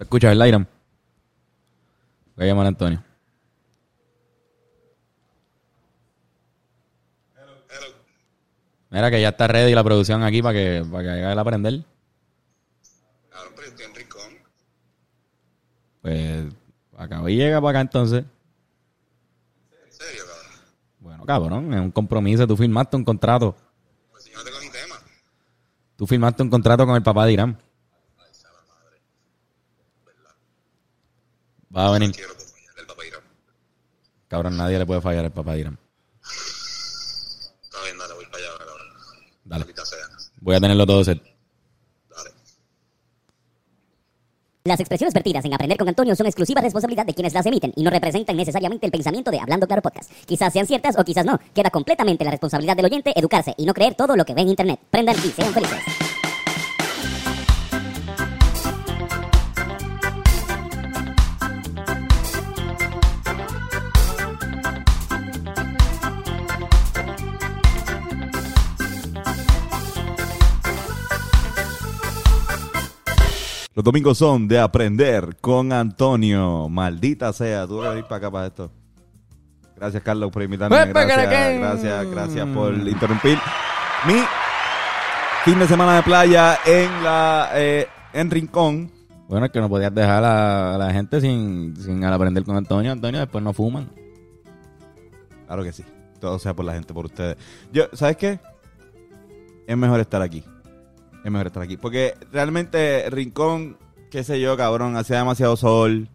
¿Se escucha el Iron? Voy a llamar a Antonio. Mira que ya está ready la producción aquí para que, para que haga el aprender. Claro, pero estoy en Rincón. Pues acá y llega para acá entonces. En serio, cabrón. Bueno, cabrón, es un compromiso. Tú firmaste un contrato. Pues si yo no tengo ni tema. Tú firmaste un contrato con el papá de Irán. Va a venir. Quiero como el papá Irán. Cabrón, nadie le puede fallar al papá de Irán. Está bien, dale, voy para allá ahora, cabrón. Dale. Voy a tenerlo todo set. Dale. Las expresiones vertidas en Aprender con Antonio son exclusiva responsabilidad de quienes las emiten y no representan necesariamente el pensamiento de Hablando Claro Podcast. Quizás sean ciertas o quizás no. Queda completamente la responsabilidad del oyente educarse y no creer todo lo que ve en Internet. Prendan y sean felices. Los domingos son de aprender con Antonio. Maldita sea, tú debes ir para acá para esto. Gracias, Carlos, por invitarme. Pues, Gracias, que- gracias, gracias por interrumpir mi fin de semana de playa en la eh, en Rincón. Bueno, es que no podías dejar a, a la gente sin, sin al aprender con Antonio. Antonio, después no fuman. Claro que sí. Todo sea por la gente, por ustedes. Yo, ¿sabes qué? Es mejor estar aquí. Es mejor estar aquí. Porque realmente Rincón, qué sé yo, cabrón, hacía demasiado sol.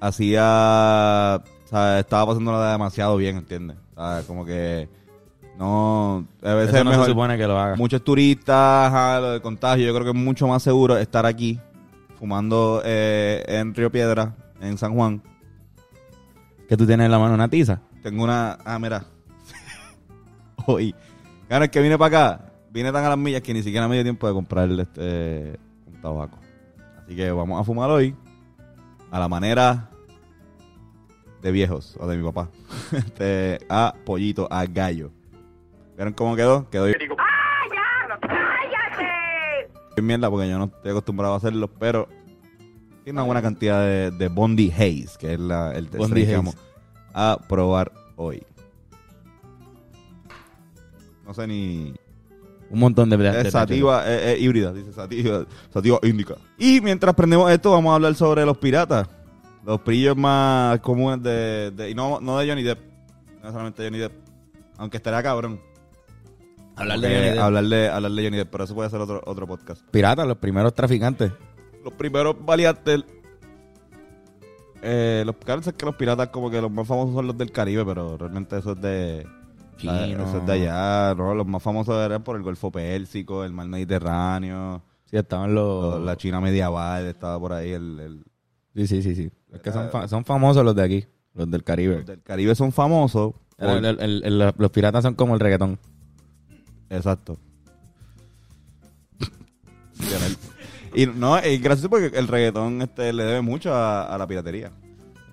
Hacía... O sea, estaba pasándola demasiado bien, ¿entiendes? O sea, como que... No... A veces Eso es no mejor- se supone que lo haga. Muchos turistas, ajá, lo de contagio. Yo creo que es mucho más seguro estar aquí, fumando eh, en Río Piedra, en San Juan. Que tú tienes en la mano una tiza. Tengo una. Ah, mira. Hoy. Claro, es que vine para acá. Vine tan a las millas que ni siquiera me dio tiempo de comprar este, un tabaco. Así que vamos a fumar hoy. A la manera de viejos o de mi papá. Este, a pollito, a gallo. ¿Vieron cómo quedó? Quedó bien mierda porque yo no estoy acostumbrado a hacerlo, pero tiene una buena cantidad de, de Bondi Haze, que es la, el tercer que vamos a probar hoy. No sé ni... Un montón de... de- de- Es sativa, es, es híbrida, dice sativa, sativa índica. Y mientras prendemos esto, vamos a hablar sobre los piratas. Los brillos más comunes de... de- y no, no de Johnny Depp. No solamente Johnny Depp. Aunque estaría cabrón. Hablar de Johnny Depp. Hablar de, hablar de Johnny Depp, pero eso puede ser otro, otro podcast. Piratas, los primeros traficantes. Los primeros valiantes... Eh, los, claro, es que los piratas como que los más famosos son los del Caribe, pero realmente eso es de... Chino. Eso es de allá, ¿no? Los más famosos eran por el Golfo Pérsico, el Mar Mediterráneo, Sí, estaban los... la China medieval, estaba por ahí. El, el- Sí, sí, sí, sí. Es que son, fa- son famosos los de aquí, los del Caribe. los del Caribe son famosos. por- el- el- los piratas son como el reggaetón. Exacto. y no, es gracioso porque el reggaetón este, le debe mucho a, a la piratería.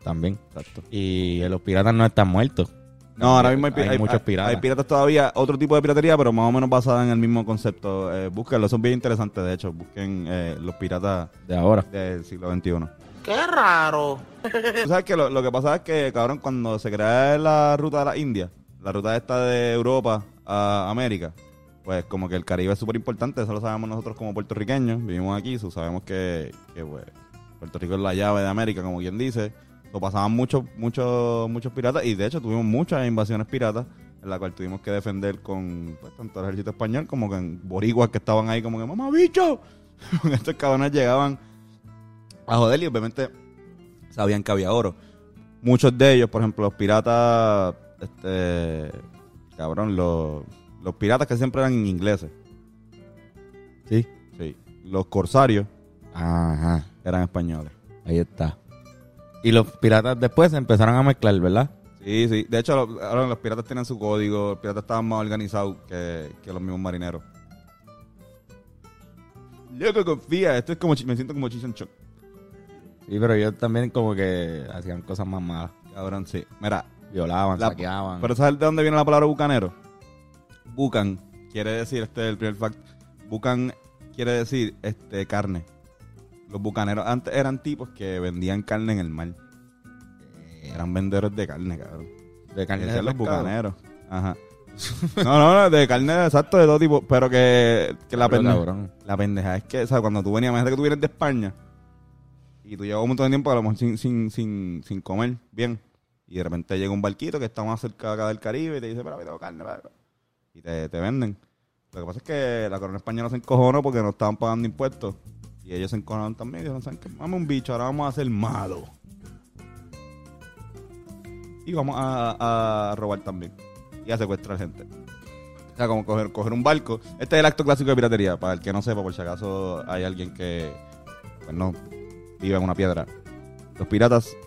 También. Exacto. Y los piratas no están muertos. No, ahora mismo hay, Hay hay- muchos hay- piratas. Hay piratas todavía, otro tipo de piratería, pero más o menos basada en el mismo concepto. Eh, búsquenlo, son bien interesantes, de hecho. Busquen eh, los piratas De ahora. del siglo XXI. Qué raro. Tú sabes que lo, lo que pasa es que, cabrón, cuando se crea la ruta de la India, la ruta esta de Europa a América, pues como que el Caribe es súper importante, eso lo sabemos nosotros como puertorriqueños, vivimos aquí, so sabemos que, que pues, Puerto Rico es la llave de América, como quien dice. Lo pasaban muchos, muchos, muchos piratas y de hecho tuvimos muchas invasiones piratas en la cual tuvimos que defender con pues, tanto el ejército español como con boricuas que estaban ahí como que ¡Mamá, bicho! Estos cabrones llegaban a joder y obviamente sabían que había oro. Muchos de ellos, por ejemplo, los piratas, este, cabrón, los, los piratas que siempre eran ingleses. Sí. Sí. Los corsarios Ajá. eran españoles. Ahí está. Y los piratas después se empezaron a mezclar, ¿verdad? Sí, sí. De hecho, los, ahora los piratas tienen su código. Los piratas estaban más organizados que, que los mismos marineros. Loco, confía. Esto es como... Me siento como Cheech and Chong. Sí, pero ellos también como que hacían cosas más malas. Cabrón, sí. Mira, Violaban, La- saqueaban. Pero ¿sabes de dónde viene la palabra bucanero? Bucan quiere decir, este es el primer fact. Bucan quiere decir este carne. Los bucaneros antes eran tipos que vendían carne en el mar. Eran vendedores de carne, cabrón. De carne de los bucaneros. Ajá. No, no, no, de carne exacto de todo tipo. Pero que, que la, Pero, pendeja, cabrón. la pendeja es que, o sea, cuando tú venías, imagínate que tú vienes de España y tú llevas un montón de tiempo a lo mejor sin, sin, sin, sin comer bien. Y de repente llega un barquito que está más cerca acá del Caribe y te dice, pero tengo carne, para y te, te venden. Lo que pasa es que la corona española se encojonó porque no estaban pagando impuestos. Y ellos se encojonaron también y dijeron, ¿saben qué? Vamos un bicho, ahora vamos a hacer malo. Y vamos a, robar también. Y a secuestrar gente. O sea, como coger, un barco. Este es el acto clásico de piratería. Para el que no sepa, por si acaso hay alguien que pues no vive en una piedra. Los piratas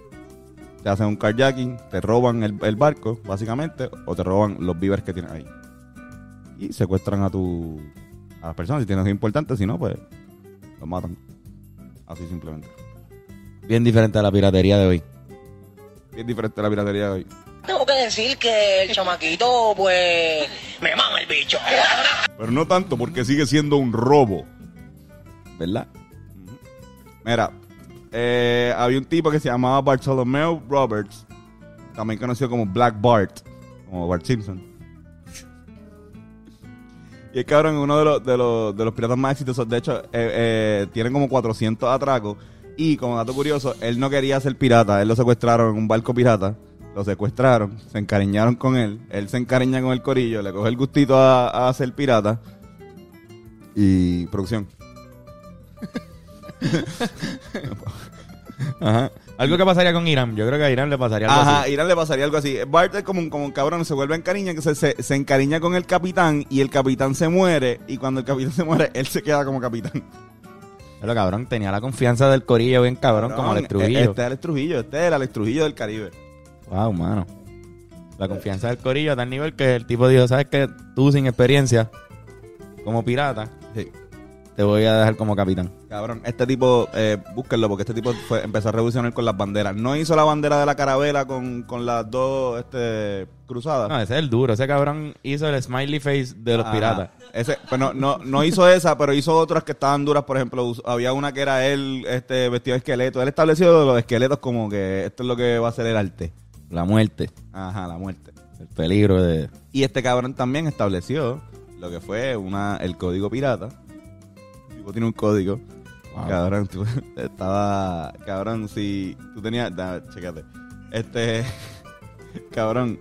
te hacen un carjacking, te roban el, el barco, básicamente, o te roban los víveres que tienes ahí. Y secuestran a tu a las personas si tienes algo importante, si no, pues los matan. Así simplemente. Bien diferente a la piratería de hoy. Es diferente a la piratería de hoy. Tengo que decir que el chamaquito, pues, me mama el bicho. Pero no tanto porque sigue siendo un robo. ¿Verdad? Mira, eh, había un tipo que se llamaba Bartholomew Roberts, también conocido como Black Bart, como Bart Simpson. Y el cabrón es uno de los, de los, de los piratas más exitosos. De hecho, eh, eh, tienen como 400 atracos. Y como dato curioso, él no quería ser pirata. Él lo secuestraron en un barco pirata. Lo secuestraron, se encariñaron con él. Él se encariña con el corillo, le coge el gustito a, a ser pirata. Y producción. Ajá. Algo que pasaría con Irán. Yo creo que a Irán le pasaría algo Ajá, así. Irán le pasaría algo así. Bart es como un, como un cabrón, se vuelve encariña, que se, se, se encariña con el capitán y el capitán se muere. Y cuando el capitán se muere, él se queda como capitán. Pero cabrón, tenía la confianza del corillo bien cabrón, como Alex Trujillo. Este es Alex Trujillo, este es el Alex Trujillo del Caribe. Wow, mano. La confianza del corillo a tal nivel que el tipo dijo, ¿sabes qué? Tú sin experiencia, como pirata, Sí. Te voy a dejar como capitán. Cabrón, este tipo, eh, búsquenlo, porque este tipo fue, empezó a revolucionar con las banderas. No hizo la bandera de la carabela con, con las dos este, cruzadas. No, ese es el duro. Ese cabrón hizo el smiley face de los Ajá. piratas. Ese, pues no, no, no hizo esa, pero hizo otras que estaban duras. Por ejemplo, us- había una que era él este, vestido de esqueleto. Él estableció los esqueletos como que esto es lo que va a ser el arte. La muerte, Ajá, la muerte. el peligro de... Y este cabrón también estableció lo que fue una el código pirata. Tipo tiene un código. Wow. Cabrón, tú- estaba. Cabrón, si tú tenías. da, chécate. Este. Cabrón.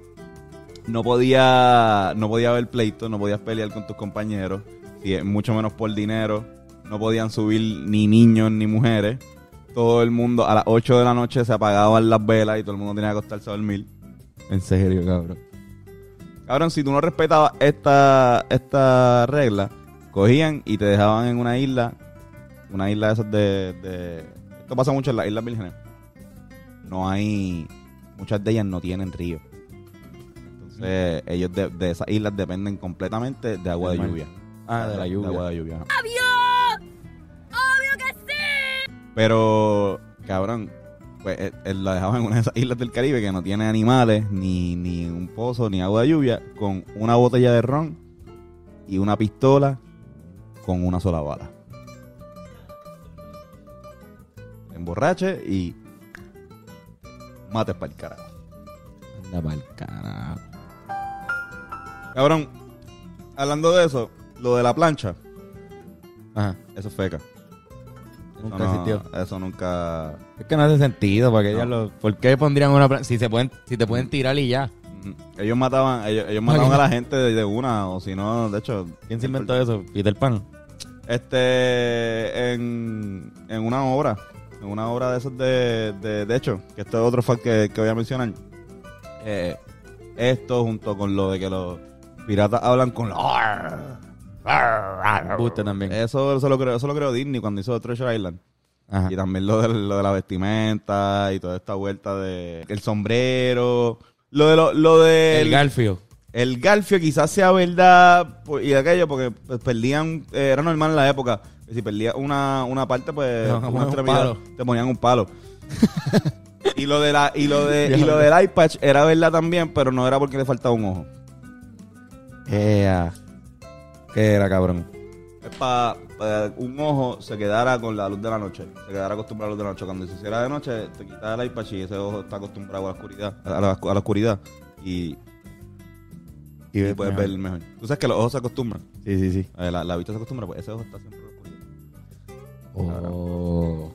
No podía. No podía haber pleito, no podías pelear con tus compañeros. y mucho menos por dinero. No podían subir ni niños ni mujeres. Todo el mundo, a las 8 de la noche se apagaban las velas y todo el mundo tenía que acostarse a dormir. En serio, cabrón. Cabrón, si tú no respetabas esta, esta regla, cogían y te dejaban en una isla, una isla de esas de, de- Esto pasa mucho en las Islas Vírgenes. No hay... Muchas de ellas no tienen río. Entonces, ellos de, de esas islas dependen completamente de agua de lluvia. Ah, de la lluvia. agua de lluvia. ¡Obvio! ¡Obvio que sí! Pero, cabrón, pues eh, eh, la dejaban en una de esas islas del Caribe que no tiene animales, ni, ni un pozo, ni agua de lluvia, con una botella de ron y una pistola con una sola bala. Emborrache y mates para el carajo. Anda pa'l carajo. Cabrón, hablando de eso, lo de la plancha, Ajá. eso es feca. Nunca Eso no- existió. Eso nunca... Es que no hace sentido, porque No. lo- ¿por qué pondrían una plan- si se pueden, si te pueden tirar y ya? Ujú. Ellos mataban, ellos, ellos mataban a la gente de, de una, o si no, de hecho. ¿Quién se inventó eso? Peter Pan. Este, en, en una obra, en una obra de esos de, de, de hecho, que esto es otro fact que, que voy a mencionar. Eh, esto junto con lo de que los piratas hablan con la... Buste también. Eso, eso, lo creo, eso lo creó Disney cuando hizo Treasure Island. Ajá. Y también lo de, lo de la vestimenta y toda esta vuelta de el sombrero. Lo de lo, lo de El Garfio. El Garfio quizás sea verdad por- y aquello porque pues, perdían, eh, era normal en la época, que si perdías una, una parte pues Te una un extremidad, palo. te ponían un palo. y lo de la y lo de y lo del iPatch era verdad también, pero no era porque le faltaba un ojo. Ea. ¿Qué era, cabrón? es para un ojo se quedara con la luz de la noche. Se quedara acostumbrado a la luz de la noche. Cuando se hiciera de noche, te quitas el iPad y ese ojo está acostumbrado a la oscuridad. A la, a la oscuridad. Y, Y puedes mejor. ver mejor. Tú sabes que los ojos se acostumbran. Sí, sí, sí. Eh, La, la vista se acostumbra, pues ese ojo está siempre oscuridad. Oh.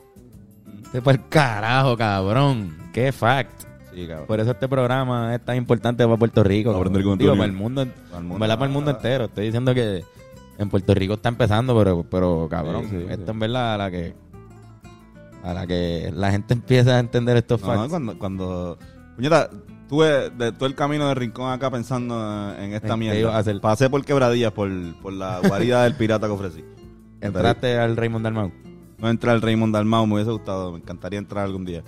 Este por el carajo, cabrón. Qué fact. Sí, cabrón. Por eso este programa es tan importante para Puerto Rico. Para aprender con Digo, para el mundo, Para el mundo. ¿verdad? Para el mundo entero. Estoy diciendo que en Puerto Rico está empezando, pero, pero cabrón, Sí, sí, en verdad a la que a la que la gente empieza a entender estos No, facts. cuando, cuando... Puñeta, tuve de todo el camino de Rincón acá pensando en esta En qué mierda. ibas a hacer. Pasé por quebradillas por, por la guarida del pirata que ofrecí. Entraste al Raymond Dalmau. No entra el Raymond Dalmau, me hubiese gustado. Me encantaría entrar algún día.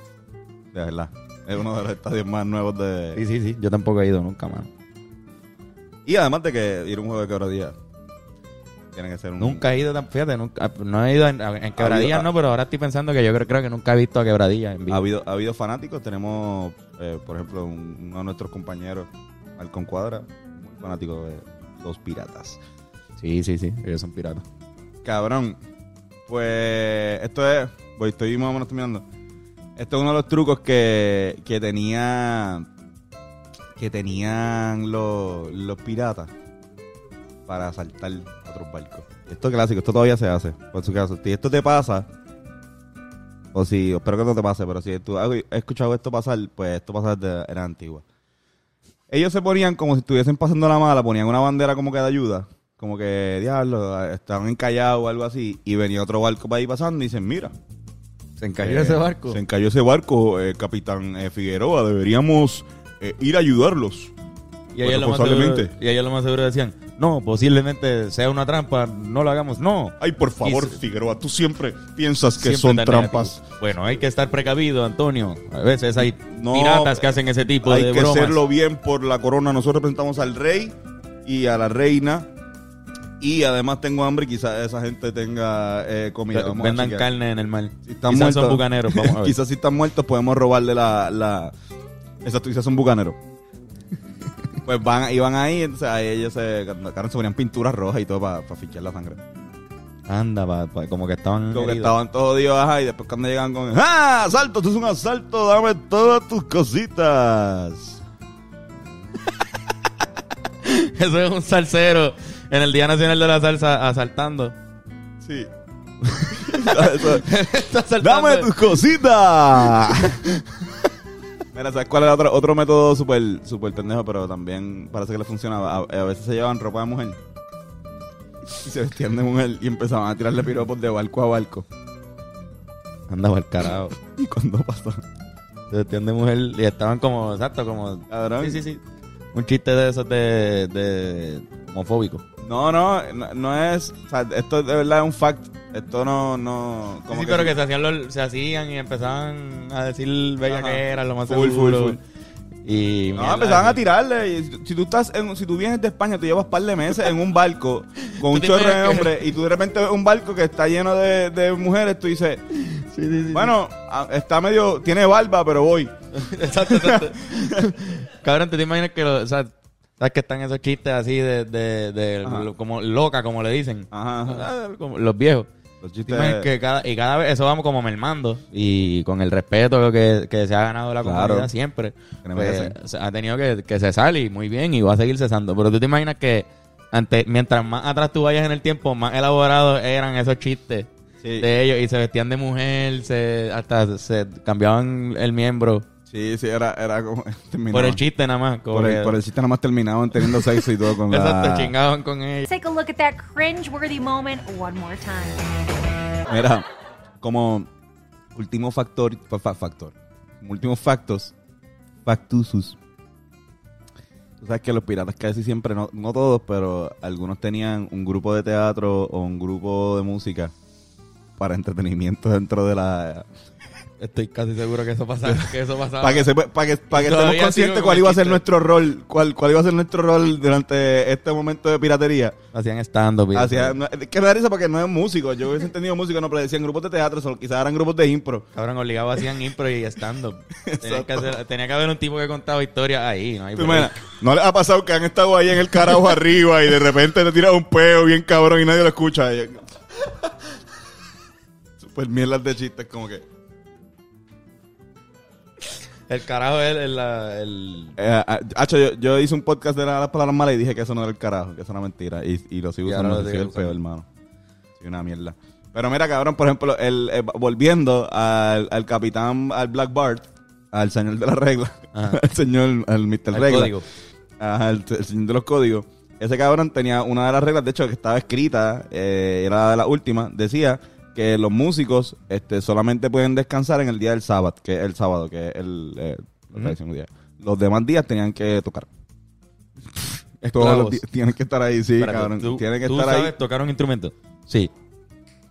De verdad. Es uno de los estadios más nuevos de... Sí, sí, sí. Yo tampoco he ido nunca más. Y además de que ir a un juego de quebradillas tiene que ser un... Nunca he ido, tan, fíjate, nunca, no he ido en, en Quebradillas, habido- no, pero ahora estoy pensando que yo creo, creo que nunca he visto a Quebradillas en vivo. Ha habido, ha habido fanáticos. Tenemos, eh, por ejemplo, un- uno de nuestros compañeros, Malcon Cuadra, muy fanático de los piratas. Sí, sí, sí, ellos son piratas. Cabrón, pues esto es, voy, estoy más o menos terminando. Esto es uno de los trucos que, que tenía que tenían los, los piratas para asaltar a otros barcos. Esto es clásico, esto todavía se hace, por su caso. Si esto te pasa, o si, espero que no te pase, pero si tú has escuchado esto pasar, pues esto pasa desde era antigua. Ellos se ponían como si estuviesen pasando la mala, ponían una bandera como que de ayuda, como que, diablo, estaban encallados o algo así, y venía otro barco para ahí pasando y dicen, mira, ¿Se encalló eh, ese barco? Se encalló ese barco, eh, capitán eh, Figueroa, deberíamos eh, ir a ayudarlos. Y ellos, lo más seguro, responsablemente. y ellos lo más seguro decían, no, posiblemente sea una trampa, no lo hagamos, no. Ay, por favor, se- Figueroa, tú siempre piensas que Siempre son trampas. negativo. Bueno, hay que estar precavido, Antonio. A veces hay No, piratas que hacen ese tipo Hay de que bromas. hacerlo bien por la corona. Nosotros representamos al rey y a la reina. Y además tengo hambre quizás esa gente tenga eh, comida. Vamos Vendan carne en el mar. Si están Quizás muertos, son bucaneros, vamos a ver. quizás si están muertos podemos robarle la... la... Exacto, quizás son bucaneros. Pues van, iban ahí, entonces ahí ellos se, se ponían pinturas rojas y todo para fichar la sangre. Anda, pa- pa- como que estaban Como que estaban todos dios, ajá, y después cuando llegan con... ¡Ah! ¡Asalto! ¡Esto es un asalto! ¡Dame todas tus cositas! Eso es un salsero en el Día Nacional de la Salsa asaltando. Sí. Está. ¡Dame tus cositas! Mira, ¿sabes cuál es otro, otro método súper super pendejo, pero también parece que le funcionaba? A, a veces se llevaban ropa de mujer y se vestían de mujer y empezaban a tirarle piropos de barco a barco. Anda al carajo. Y cuando pasó, Se vestían de mujer y estaban como, exacto, como... cabrón. Sí, sí, sí. Un chiste de esos de, de homofóbico. No, no, no, no es. O sea, esto de verdad es un fact. Esto no. no como sí, pero que se hacían, los- se hacían y empezaban a decir bella Ajá. que era, lo más Full, seguro. full, full. Y No, mierda, empezaban a tirarle. Y si, tú estás en, si tú vienes de España, tú llevas par de meses en un barco con un chorro de hombres y tú de repente ves un barco que está lleno de, de mujeres, tú dices, Sí, sí, sí. bueno, está medio, tiene barba, pero voy. exacto, exacto. Cabrón, ¿te, te imaginas que lo- o sea, sabes que están esos chistes así de, de, de como loca, como le dicen? Ajá, ajá. Ah, como los viejos. Los ¿Te chistes- imaginas que cada, y cada vez eso vamos como mermando y con el respeto que, que se ha ganado la Claro. comunidad siempre Que pues, ha tenido que, que cesar y muy bien y va a seguir cesando pero tú te imaginas que ante, mientras más atrás tú vayas en el tiempo más elaborados eran esos chistes Sí. de ellos y se vestían de mujer se hasta se cambiaban el miembro Sí, sí, era, era como. terminaba. por el chiste nada más Por el, por el chiste nada más terminaban teniendo sexo y todo con la. exacto chingaban con ellos Take a look at that cringe-worthy moment one more time. Mira, como último factor, fa- fa- factor, últimos factos, factusus. Tú sabes que los piratas casi siempre, no, no todos, pero algunos tenían un grupo de teatro o un grupo de música para entretenimiento dentro de la Estoy casi seguro que eso pasaba. Que eso pasaba. Para que, para que, para que estemos conscientes cuál iba a ser nuestro rol, cuál, cuál iba a ser nuestro rol durante este momento de piratería. Hacían stand-up. es que me da risa porque no es músico. Yo hubiese entendido músico, no, pero decían grupos de teatro, solo, quizás eran grupos de impro. Cabrón, obligado hacían impro y stand-up. Que tenía que haber un tipo que contaba historias ahí. No hay ¿Tú break. imaginas? ¿No les ha pasado que han estado ahí en el carajo arriba y de repente te tiras un peo bien cabrón y nadie lo escucha? Super mierdas de chistes, como que. El carajo es el, la- el- Eh, ah, hacho, yo, yo hice un podcast de la- las palabras malas y dije que eso no era el carajo, que eso era mentira. Y, y lo sigo Y usando, lo soy el peor, hermano. Soy una mierda. Pero mira, cabrón, por ejemplo, el, eh, volviendo al, al capitán, al Black Bart, al señor de la regla, Ajá. al señor, al Mr. el Regla. código. Ajá, el, el señor de los códigos. Ese cabrón tenía una de las reglas, de hecho, que estaba escrita, eh, era de la última, decía que los músicos este, solamente pueden descansar en el día del sábado, que es el sábado, que es el, eh, la tradición día. Los demás días tenían que tocar. Todos los días tienen que estar ahí, sí, Espérate, cabrón. ¿tú, tienen que tú estar sabes ahí. tocar un instrumento? Sí.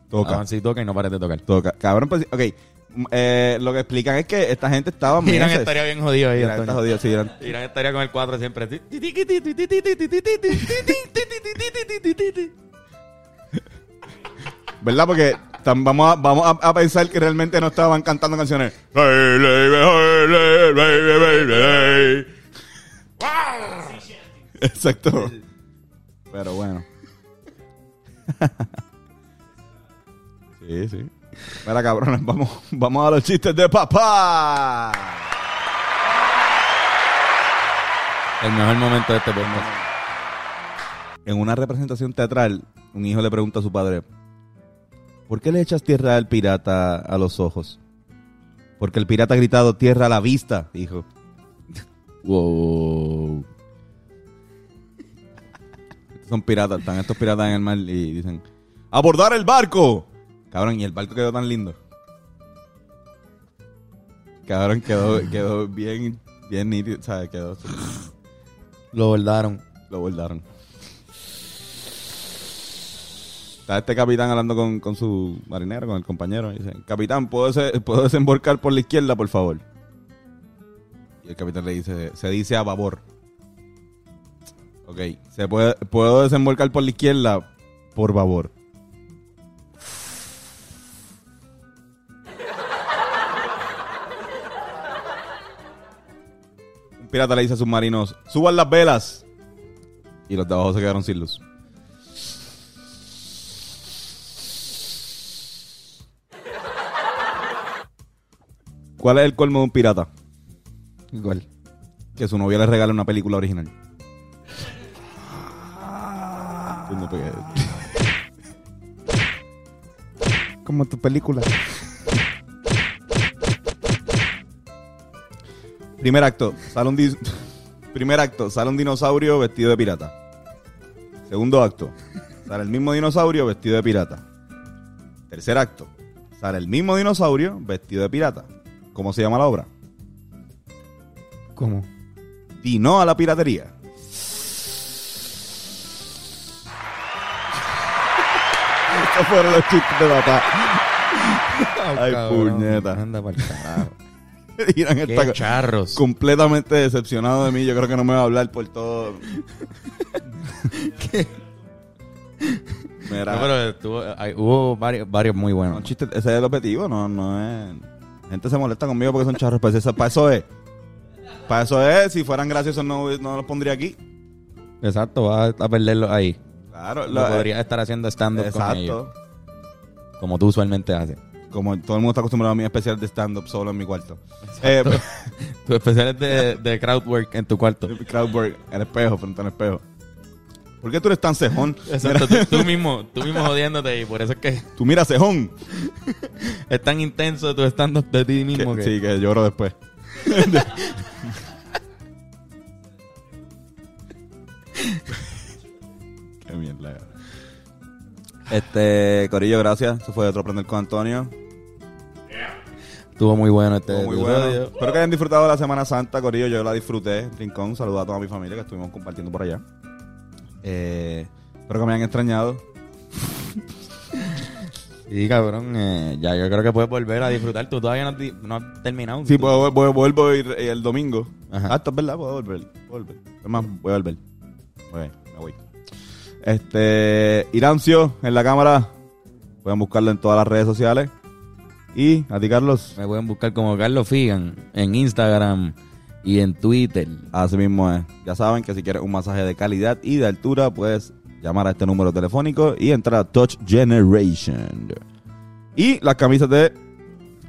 Toca. Avanza y toca y no pares de tocar. Toca. Cabrón, pues, ok. mm, eh, lo que explican es que esta gente estaba Irán meses. estaría bien jodido ahí. Irán está jodido, sí, Irán. Irán estaría con el 4 siempre. ¿Verdad? Porque tam- vamos, a, vamos a, a pensar que realmente no estaban cantando canciones. Exacto. Pero bueno. sí, sí. Mira, cabrones, vamos, vamos a los chistes de papá. El mejor momento de este podcast. En una representación teatral, un hijo le pregunta a su padre, ¿por qué le echas tierra al pirata a los ojos? Porque el pirata ha gritado tierra a la vista, dijo. Wow. Estos son piratas, están estos piratas en el mar y dicen, ¡abordar el barco! Cabrón, y el barco quedó tan lindo. Cabrón, quedó, quedó bien, bien nítido, ¿sabes? Quedó, Lo bordaron. lo bordaron. Está este capitán hablando con, con su marinero, con el compañero. Y dice, capitán, ¿puedo, se- ¿puedo desembarcar por la izquierda, por favor? Y el capitán le dice, se dice a babor. Ok, ¿se puede, ¿puedo desembarcar por la izquierda, por babor? Un pirata le dice a sus marinos, suban las velas. Y los de abajo se quedaron sin luz. ¿Cuál es el colmo de un pirata? Igual. Que su novia le regale una película original. Por qué. Como tu película. Primer acto, sale un dis- Primer acto, sale un dinosaurio vestido de pirata. Segundo acto, sale el mismo dinosaurio vestido de pirata. Tercer acto, sale el mismo dinosaurio vestido de pirata. ¿Cómo se llama la obra? ¿Cómo? Dino a la piratería. Estos fueron los chistes de papá. Ay, puñeta. Anda pa'l carajo. Irán Qué está charros. completamente decepcionado de mí. Yo creo que no me va a hablar por todo. Mira, No, pero estuvo- hay- hubo varios, varios muy no, buenos. chiste, ese es el objetivo, no, no es. La gente se molesta conmigo porque son charros, pues eso, para eso es. Para eso es, si fueran graciosos no, no los pondría aquí. Exacto, vas a perderlo ahí. Claro, Lo lo- podrías estar haciendo stand-up con ellos. Como tú usualmente haces. Como todo el mundo está acostumbrado a mi especial de stand-up solo en mi cuarto. Eh, Tu especial es de, de crowdwork en tu cuarto. crowdwork, el espejo, frente al espejo. ¿Por qué tú eres tan cejón? Exacto, tú, tú mismo, tú mismo jodiéndote y por eso es que Tú mira cejón. es tan intenso tu stand-up de ti mismo que... Sí, que lloro después. Qué mierda. Este, Corillo, gracias. Eso fue otro aprender con Antonio. Estuvo muy bueno este Estuvo muy episodio. bueno. Espero que hayan disfrutado de la Semana Santa, Corillo. Yo la disfruté. Rincón, saludo a toda mi familia que estuvimos compartiendo por allá. Eh, espero que me hayan extrañado. Sí, cabrón, eh, ya yo creo que puedes volver a disfrutar. Tú todavía no, no has terminado. Sí, puedo, vuelvo, vuelvo ir eh, el domingo. Ajá. Ah, esto es verdad, puedo volver. Puedo volver. Es más, voy a volver. Ok, me voy. Este, Irancio en la cámara. Pueden buscarlo en todas las redes sociales. Y a ti, Carlos. Me pueden buscar como Carlos Figan en Instagram y en Twitter. Así mismo es. Ya saben que si quieres un masaje de calidad y de altura, puedes llamar a este número telefónico y entrar a Touch Generation. Y las camisas de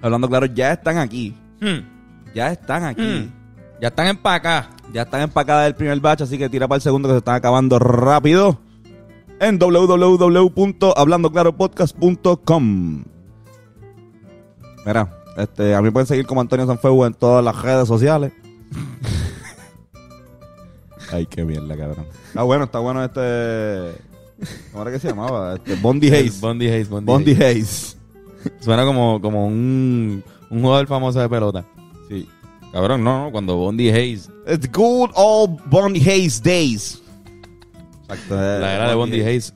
Hablando Claro ya están aquí. Hmm, Ya están aquí. hmm. Ya están empacadas. Ya están empacadas del primer batch, así que tira para el segundo que se están acabando rápido. En www.hablandoclaropodcast.com. Mira, este, a mí pueden seguir como Antonio Sanfeu en todas las redes sociales. Ay, qué mierda, cabrón. Está bueno, está bueno este. ¿Cómo era que se llamaba? Este, Bondi Hayes. Bondi Hayes. Bondi, Bondi Hayes. Hayes. Suena como, como un, un jugador famoso de pelota. Sí. Cabrón, no, no, cuando Bondi Hayes. It's good old Bondi Hayes days. Exacto. La era de Bondi Hayes.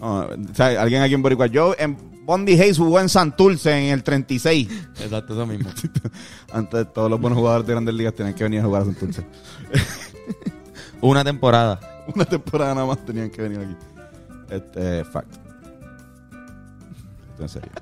No, o sea, alguien aquí en Boricua. Yo en Bondi Hayes jugó en Santurce en el 36. Exacto, eso mismo. Antes todos los buenos jugadores de grandes ligas tenían que venir a jugar a Santurce. Una temporada. Una temporada nada más tenían que venir aquí. Este, fact. Esto en serio.